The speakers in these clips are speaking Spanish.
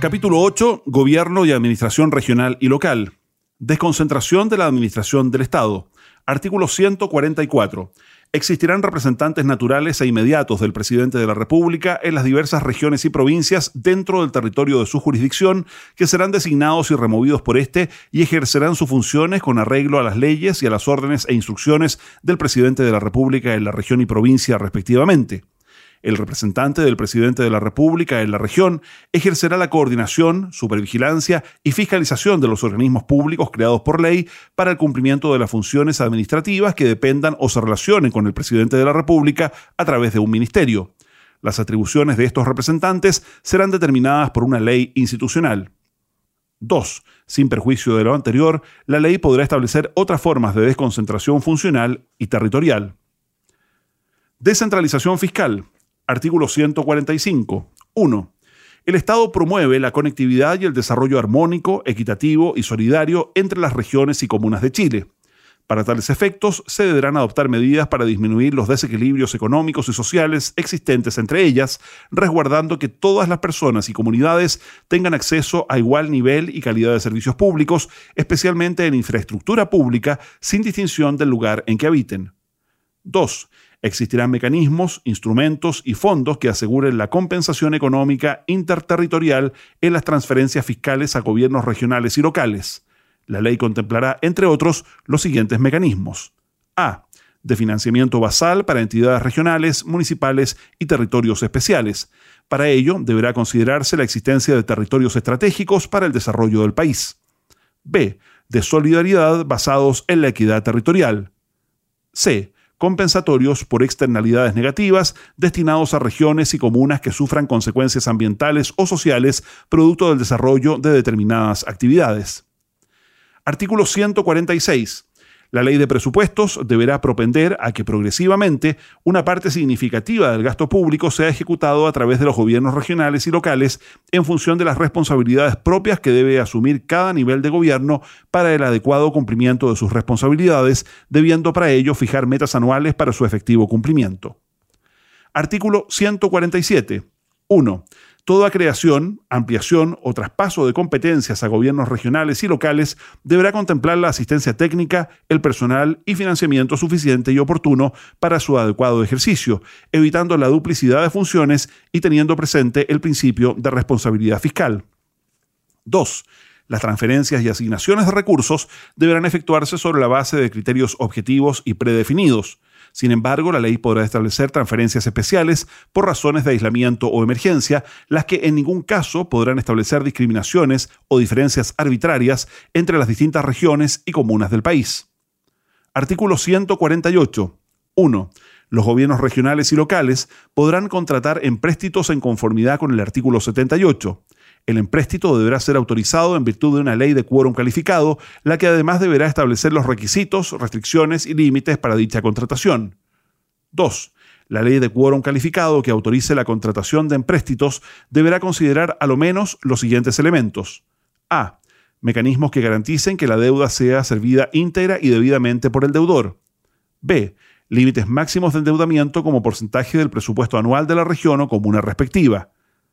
Capítulo 8. Gobierno y Administración Regional y Local. Desconcentración de la Administración del Estado. Artículo 144. Existirán representantes naturales e inmediatos del presidente de la República en las diversas regiones y provincias dentro del territorio de su jurisdicción, que serán designados y removidos por éste y ejercerán sus funciones con arreglo a las leyes y a las órdenes e instrucciones del presidente de la República en la región y provincia respectivamente. El representante del presidente de la República en la región ejercerá la coordinación, supervigilancia y fiscalización de los organismos públicos creados por ley para el cumplimiento de las funciones administrativas que dependan o se relacionen con el presidente de la República a través de un ministerio. Las atribuciones de estos representantes serán determinadas por una ley institucional. 2. Sin perjuicio de lo anterior, la ley podrá establecer otras formas de desconcentración funcional y territorial. Descentralización fiscal. Artículo 145. 1. El Estado promueve la conectividad y el desarrollo armónico, equitativo y solidario entre las regiones y comunas de Chile. Para tales efectos, se deberán adoptar medidas para disminuir los desequilibrios económicos y sociales existentes entre ellas, resguardando que todas las personas y comunidades tengan acceso a igual nivel y calidad de servicios públicos, especialmente en infraestructura pública, sin distinción del lugar en que habiten. 2. Existirán mecanismos, instrumentos y fondos que aseguren la compensación económica interterritorial en las transferencias fiscales a gobiernos regionales y locales. La ley contemplará, entre otros, los siguientes mecanismos. A. De financiamiento basal para entidades regionales, municipales y territorios especiales. Para ello, deberá considerarse la existencia de territorios estratégicos para el desarrollo del país. B. De solidaridad basados en la equidad territorial. C compensatorios por externalidades negativas destinados a regiones y comunas que sufran consecuencias ambientales o sociales producto del desarrollo de determinadas actividades. Artículo 146. La ley de presupuestos deberá propender a que progresivamente una parte significativa del gasto público sea ejecutado a través de los gobiernos regionales y locales en función de las responsabilidades propias que debe asumir cada nivel de gobierno para el adecuado cumplimiento de sus responsabilidades, debiendo para ello fijar metas anuales para su efectivo cumplimiento. Artículo 147. 1. Toda creación, ampliación o traspaso de competencias a gobiernos regionales y locales deberá contemplar la asistencia técnica, el personal y financiamiento suficiente y oportuno para su adecuado ejercicio, evitando la duplicidad de funciones y teniendo presente el principio de responsabilidad fiscal. 2. Las transferencias y asignaciones de recursos deberán efectuarse sobre la base de criterios objetivos y predefinidos. Sin embargo, la ley podrá establecer transferencias especiales por razones de aislamiento o emergencia, las que en ningún caso podrán establecer discriminaciones o diferencias arbitrarias entre las distintas regiones y comunas del país. Artículo 148. 1. Los gobiernos regionales y locales podrán contratar empréstitos en conformidad con el artículo 78. El empréstito deberá ser autorizado en virtud de una ley de quórum calificado, la que además deberá establecer los requisitos, restricciones y límites para dicha contratación. 2. La ley de quórum calificado que autorice la contratación de empréstitos deberá considerar a lo menos los siguientes elementos. A. Mecanismos que garanticen que la deuda sea servida íntegra y debidamente por el deudor. B. Límites máximos de endeudamiento como porcentaje del presupuesto anual de la región o comuna respectiva.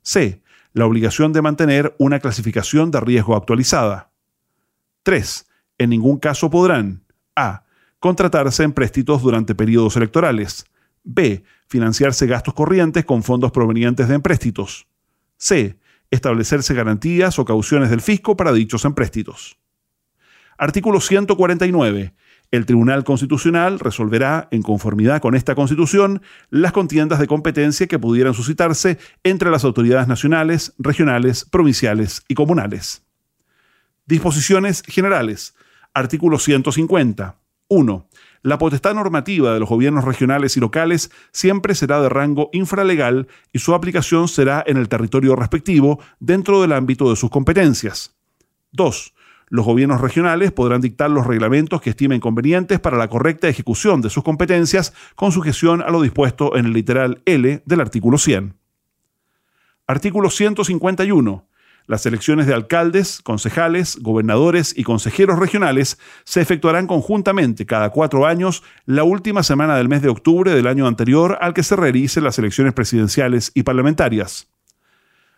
C la obligación de mantener una clasificación de riesgo actualizada. 3. En ningún caso podrán a. contratarse empréstitos durante periodos electorales. b. financiarse gastos corrientes con fondos provenientes de empréstitos. c. establecerse garantías o cauciones del fisco para dichos empréstitos. Artículo 149 el Tribunal Constitucional resolverá, en conformidad con esta Constitución, las contiendas de competencia que pudieran suscitarse entre las autoridades nacionales, regionales, provinciales y comunales. Disposiciones generales. Artículo 150. 1. La potestad normativa de los gobiernos regionales y locales siempre será de rango infralegal y su aplicación será en el territorio respectivo dentro del ámbito de sus competencias. 2. Los gobiernos regionales podrán dictar los reglamentos que estimen convenientes para la correcta ejecución de sus competencias con sujeción a lo dispuesto en el literal L del artículo 100. Artículo 151. Las elecciones de alcaldes, concejales, gobernadores y consejeros regionales se efectuarán conjuntamente cada cuatro años la última semana del mes de octubre del año anterior al que se realicen las elecciones presidenciales y parlamentarias.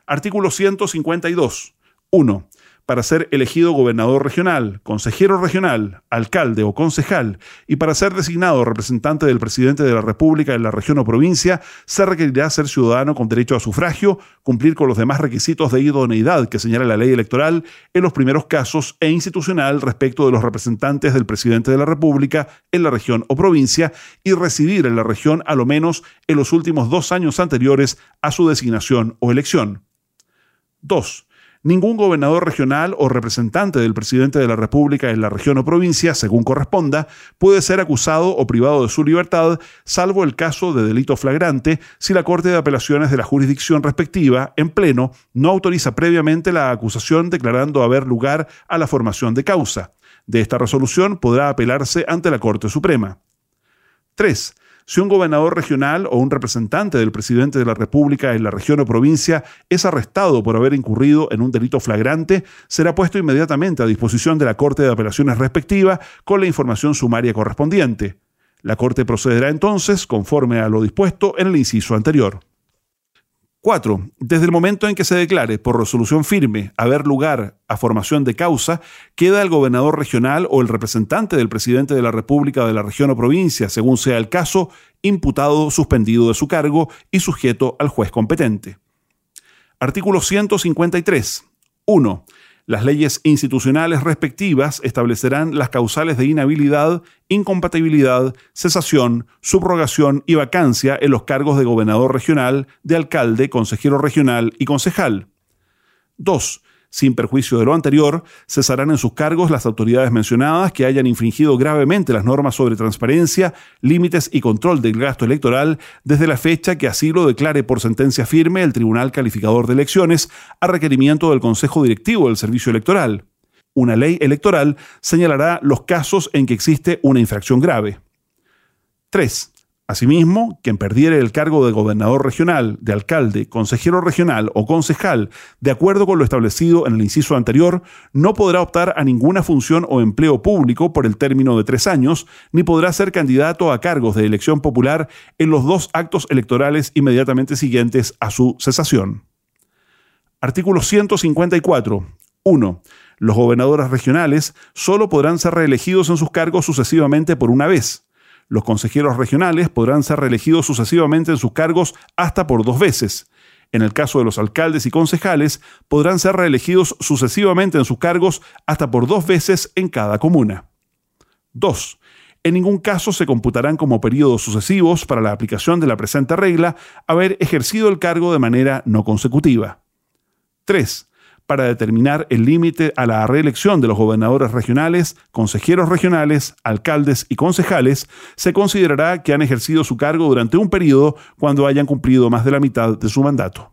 Artículo 152. 1 para ser elegido gobernador regional, consejero regional, alcalde o concejal, y para ser designado representante del presidente de la República en la región o provincia, se requerirá ser ciudadano con derecho a sufragio, cumplir con los demás requisitos de idoneidad que señala la ley electoral en los primeros casos e institucional respecto de los representantes del presidente de la República en la región o provincia y residir en la región a lo menos en los últimos dos años anteriores a su designación o elección. 2 Ningún gobernador regional o representante del presidente de la República en la región o provincia, según corresponda, puede ser acusado o privado de su libertad, salvo el caso de delito flagrante, si la Corte de Apelaciones de la jurisdicción respectiva, en pleno, no autoriza previamente la acusación declarando haber lugar a la formación de causa. De esta resolución podrá apelarse ante la Corte Suprema. 3. Si un gobernador regional o un representante del presidente de la República en la región o provincia es arrestado por haber incurrido en un delito flagrante, será puesto inmediatamente a disposición de la Corte de Apelaciones respectiva con la información sumaria correspondiente. La Corte procederá entonces conforme a lo dispuesto en el inciso anterior. 4. Desde el momento en que se declare por resolución firme haber lugar a formación de causa, queda el gobernador regional o el representante del presidente de la República de la región o provincia, según sea el caso, imputado, suspendido de su cargo y sujeto al juez competente. Artículo 153. 1. Las leyes institucionales respectivas establecerán las causales de inhabilidad, incompatibilidad, cesación, subrogación y vacancia en los cargos de gobernador regional, de alcalde, consejero regional y concejal. 2. Sin perjuicio de lo anterior, cesarán en sus cargos las autoridades mencionadas que hayan infringido gravemente las normas sobre transparencia, límites y control del gasto electoral desde la fecha que así lo declare por sentencia firme el Tribunal Calificador de Elecciones a requerimiento del Consejo Directivo del Servicio Electoral. Una ley electoral señalará los casos en que existe una infracción grave. 3. Asimismo, quien perdiere el cargo de gobernador regional, de alcalde, consejero regional o concejal, de acuerdo con lo establecido en el inciso anterior, no podrá optar a ninguna función o empleo público por el término de tres años, ni podrá ser candidato a cargos de elección popular en los dos actos electorales inmediatamente siguientes a su cesación. Artículo 154. 1. Los gobernadores regionales solo podrán ser reelegidos en sus cargos sucesivamente por una vez. Los consejeros regionales podrán ser reelegidos sucesivamente en sus cargos hasta por dos veces. En el caso de los alcaldes y concejales, podrán ser reelegidos sucesivamente en sus cargos hasta por dos veces en cada comuna. 2. En ningún caso se computarán como periodos sucesivos para la aplicación de la presente regla haber ejercido el cargo de manera no consecutiva. 3 para determinar el límite a la reelección de los gobernadores regionales, consejeros regionales, alcaldes y concejales, se considerará que han ejercido su cargo durante un periodo cuando hayan cumplido más de la mitad de su mandato.